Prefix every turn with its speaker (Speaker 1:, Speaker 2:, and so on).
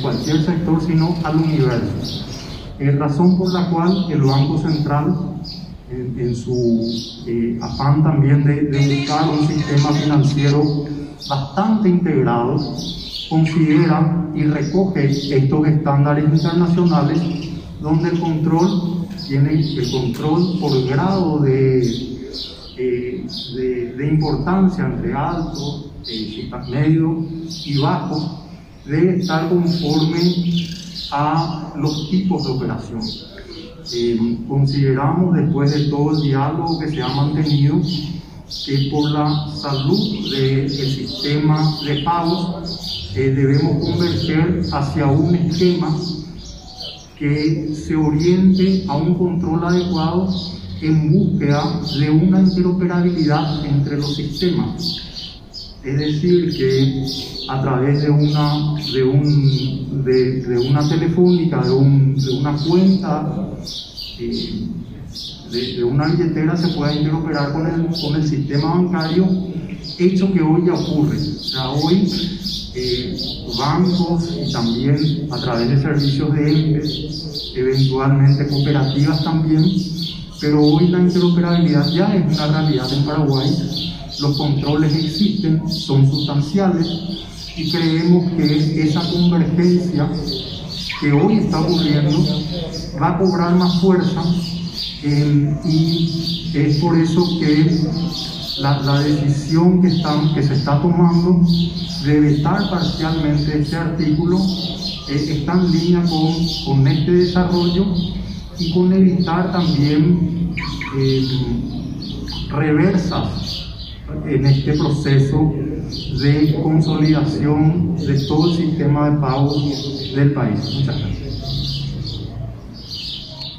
Speaker 1: cualquier sector, sino al universo. Es razón por la cual el Banco Central, en, su eh, afán también de, de buscar un sistema financiero bastante integrado, considera y recoge estos estándares internacionales donde el control tiene el control por grado de, eh, de, importancia entre alto, eh, medio y bajo debe estar conforme a los tipos de operación. Eh, consideramos después de todo el diálogo que se ha mantenido que por la salud del sistema de pagos eh, debemos converger hacia un esquema que se oriente a un control adecuado en búsqueda de una interoperabilidad entre los sistemas. Es decir, que a través de una, de un, de, una telefónica, de, una cuenta, eh, de, una billetera se pueda interoperar con el, con el sistema bancario, hecho que hoy ya ocurre. O sea, hoy eh, bancos y también a través de servicios de EMPES, eventualmente cooperativas también, pero hoy la interoperabilidad ya es una realidad en Paraguay, los controles existen, son sustanciales y creemos que esa convergencia que hoy está ocurriendo va a cobrar más fuerza y es por eso que la, decisión que, se está tomando de vetar parcialmente este artículo eh, está en línea con, con, este desarrollo y con evitar también eh, reversas en este proceso de consolidación de todo el sistema de pagos del país. Muchas gracias.